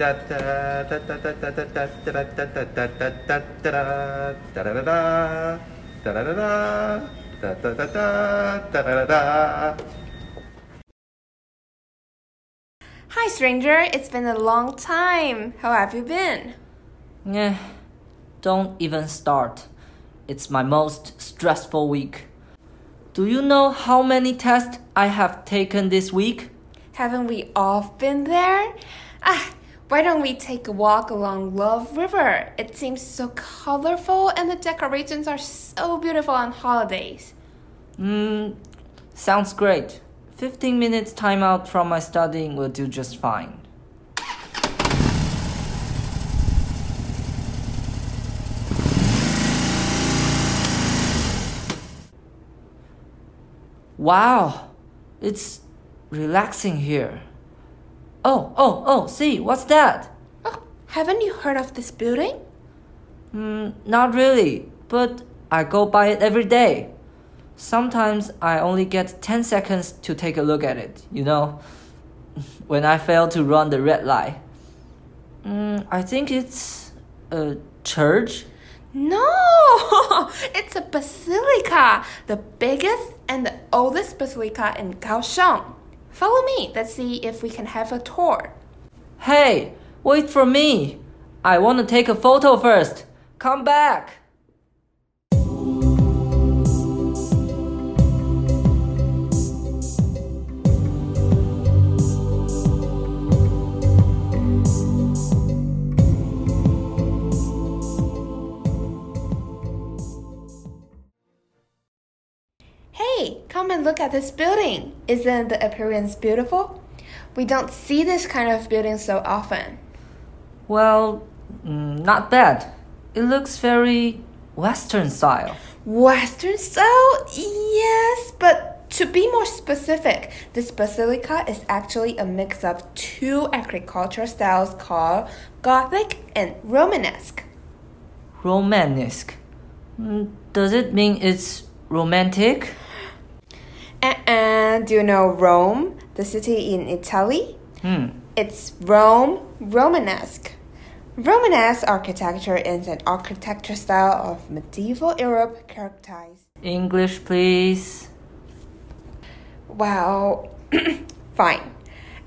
Hi, stranger. It's been a long time. How have you been? Yeah, don't even start. It's my most stressful week. Do you know how many tests I have taken this week? Haven't we all been there? Ah, why don't we take a walk along Love River? It seems so colorful and the decorations are so beautiful on holidays. Hmm, sounds great. 15 minutes time out from my studying will do just fine. Wow, it's relaxing here. Oh, oh, oh, see, what's that? Oh, haven't you heard of this building? Hmm, not really, but I go by it every day. Sometimes I only get 10 seconds to take a look at it, you know, when I fail to run the red light. Mm, I think it's a church. No, it's a basilica, the biggest and the oldest basilica in Kaohsiung. Follow me, let's see if we can have a tour. Hey, wait for me. I want to take a photo first. Come back. Come and look at this building. Isn't the appearance beautiful? We don't see this kind of building so often. Well, mm, not bad. It looks very Western style. Western style? Yes, but to be more specific, this basilica is actually a mix of two agricultural styles called Gothic and Romanesque. Romanesque. Mm, Does it mean it's romantic? And do you know Rome, the city in Italy? Hmm. It's Rome Romanesque. Romanesque architecture is an architecture style of medieval Europe characterized. English, please. Well, fine.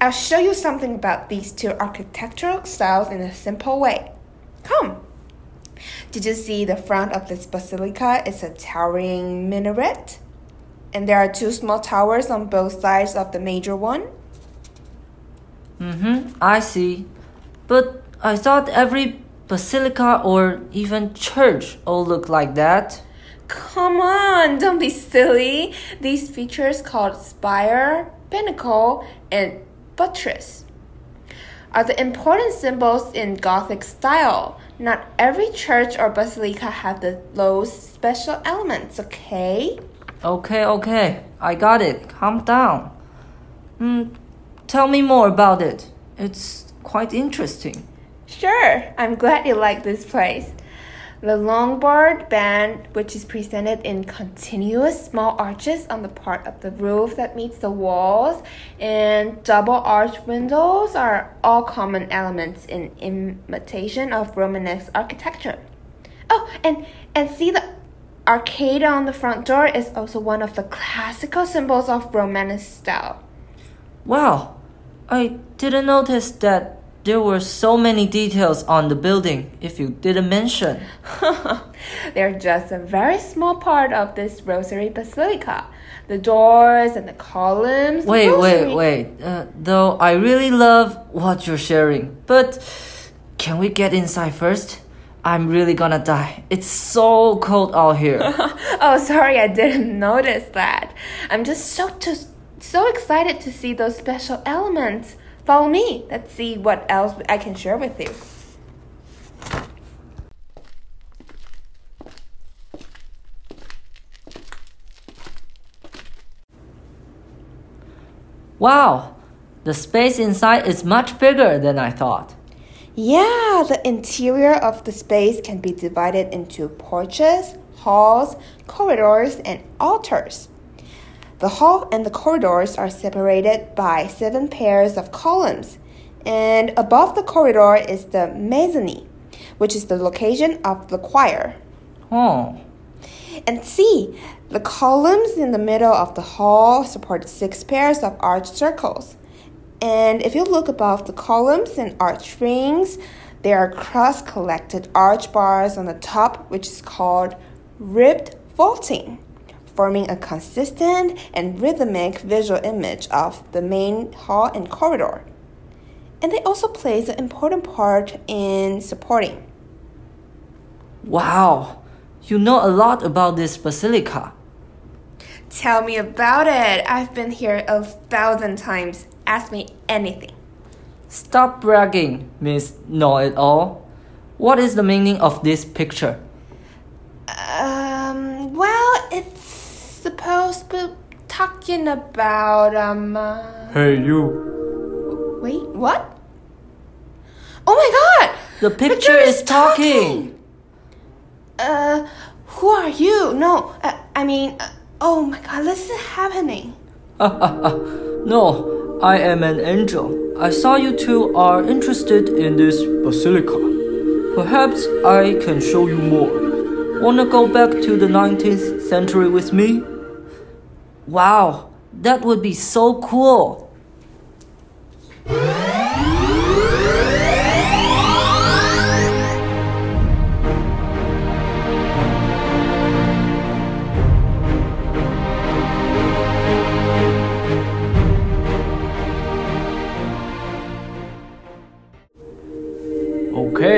I'll show you something about these two architectural styles in a simple way. Come. Did you see the front of this basilica is a towering minaret? And there are two small towers on both sides of the major one? Mm-hmm, I see. But I thought every basilica or even church all look like that. Come on, don't be silly. These features called spire, pinnacle, and buttress are the important symbols in Gothic style. Not every church or basilica have the, those special elements, okay? Okay, okay, I got it. Calm down. Hmm, tell me more about it. It's quite interesting. Sure, I'm glad you like this place. The Lombard band, which is presented in continuous small arches on the part of the roof that meets the walls, and double arch windows are all common elements in imitation of Romanesque architecture. Oh, and and see the arcade on the front door is also one of the classical symbols of Romanesque style. Wow, I didn't notice that there were so many details on the building if you didn't mention. They're just a very small part of this rosary basilica. The doors and the columns. Wait, rosary- wait, wait. Uh, though I really love what you're sharing, but can we get inside first? I'm really gonna die. It's so cold out here. oh, sorry, I didn't notice that. I'm just so to, so excited to see those special elements. Follow me. Let's see what else I can share with you. wow, the space inside is much bigger than I thought. Yeah, the interior of the space can be divided into porches, halls, corridors, and altars. The hall and the corridors are separated by seven pairs of columns, And above the corridor is the mezzanine, which is the location of the choir. Oh, And see, the columns in the middle of the hall support six pairs of arch circles. And if you look above the columns and arch rings, there are cross collected arch bars on the top, which is called ribbed vaulting, forming a consistent and rhythmic visual image of the main hall and corridor. And they also plays an important part in supporting. wow. You know a lot about this basilica. Tell me about it. I've been here a thousand times. Ask me anything. Stop bragging, Miss Know It All. What is the meaning of this picture? Um, well, it's supposed to be talking about, um, uh, Hey, you. wait, what? Oh my god! The picture is talking. Uh, who are you? No, uh, I mean, uh, oh my god, this is happening. no, I am an angel. I saw you two are interested in this basilica. Perhaps I can show you more. Wanna go back to the 19th century with me? Wow, that would be so cool.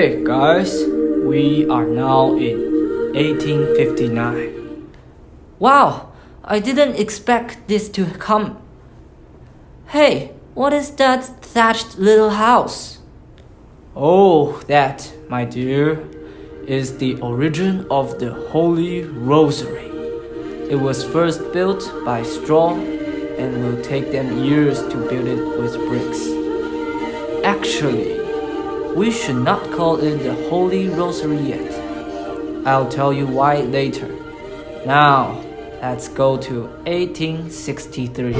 Okay, guys, we are now in 1859. Wow, I didn't expect this to come. Hey, what is that thatched little house? Oh, that, my dear, is the origin of the Holy Rosary. It was first built by straw and will take them years to build it with bricks. Actually, we should not call it the Holy Rosary yet. I'll tell you why later. Now, let's go to 1863.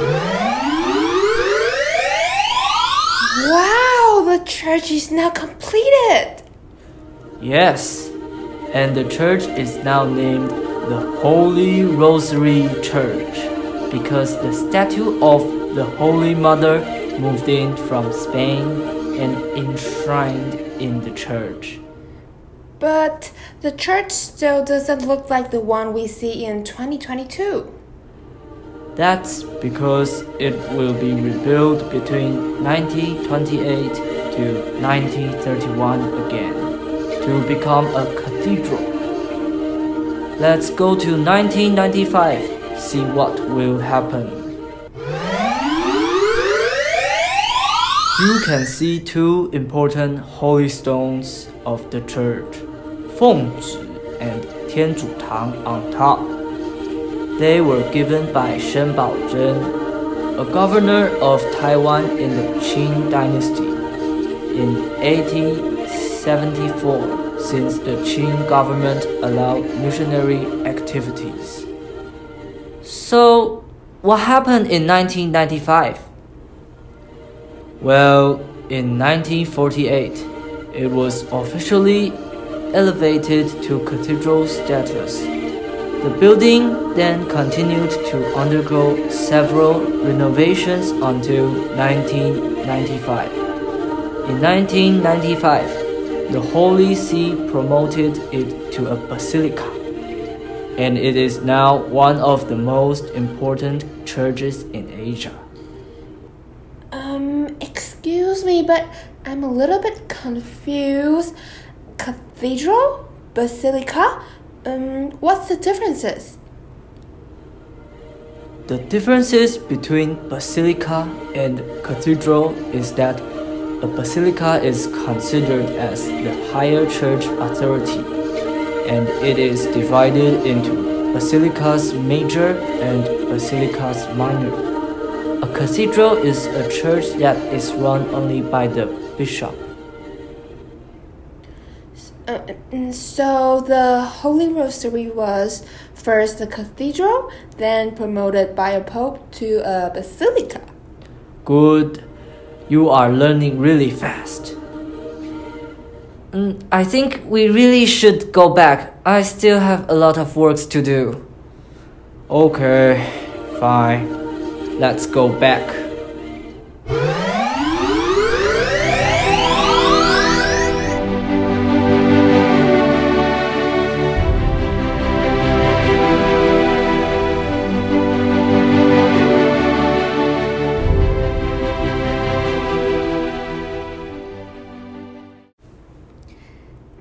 Wow, the church is now completed. Yes, and the church is now named the Holy Rosary Church because the statue of the Holy Mother moved in from Spain and enshrined in the church. But the church still doesn't look like the one we see in 2022. That's because it will be rebuilt between 1928 to 1931 again to become a cathedral. Let's go to 1995, see what will happen. you can see two important holy stones of the church, Fengzhi and Tianzhu Tang on top. They were given by Shen Baozhen, a governor of Taiwan in the Qing dynasty in 1874 since the Qing government allowed missionary activities. So, what happened in 1995? Well, in 1948, it was officially elevated to cathedral status. The building then continued to undergo several renovations until 1995. In 1995, the Holy See promoted it to a basilica, and it is now one of the most important churches in Asia. Um, excuse me, but I'm a little bit confused. Cathedral? Basilica? Um, what's the differences? The differences between basilica and cathedral is that a basilica is considered as the higher church authority, and it is divided into basilicas major and basilicas minor. A cathedral is a church that is run only by the bishop. Uh, so the Holy Rosary was first a cathedral, then promoted by a pope to a basilica. Good. You are learning really fast. Mm, I think we really should go back. I still have a lot of works to do. Okay, fine. Let's go back.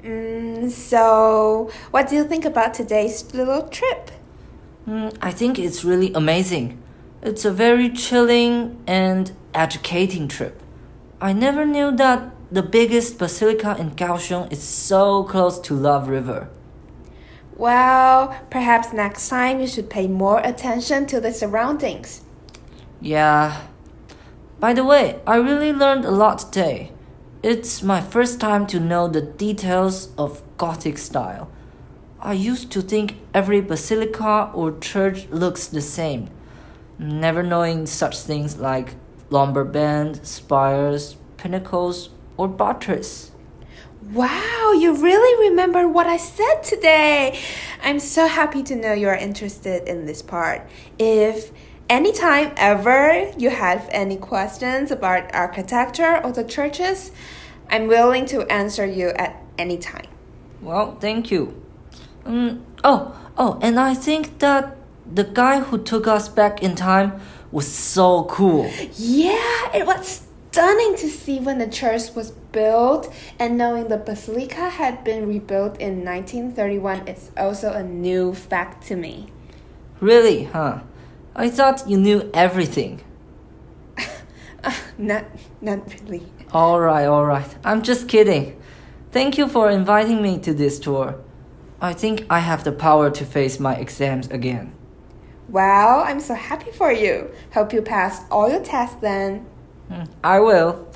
Mm, so, what do you think about today's little trip? Mm, I think it's really amazing. It's a very chilling and educating trip. I never knew that the biggest basilica in Kaohsiung is so close to Love River. Well, perhaps next time you should pay more attention to the surroundings. Yeah. By the way, I really learned a lot today. It's my first time to know the details of Gothic style. I used to think every basilica or church looks the same, never knowing such things like Lombard band, spires, pinnacles, or buttress. Wow, you really remember what I said today. I'm so happy to know you are interested in this part. If anytime ever you have any questions about architecture or the churches, I'm willing to answer you at any time. Well, thank you. Um, oh, oh, and I think that the guy who took us back in time was so cool. Yeah, it was stunning to see when the church was built, and knowing the basilica had been rebuilt in 1931 is also a new fact to me. Really, huh? I thought you knew everything. uh, not, not really. All right, all right. I'm just kidding. Thank you for inviting me to this tour. I think I have the power to face my exams again. Well, I'm so happy for you. Hope you pass all your tests then. Hmm. I will.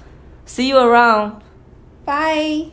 See you around. Bye.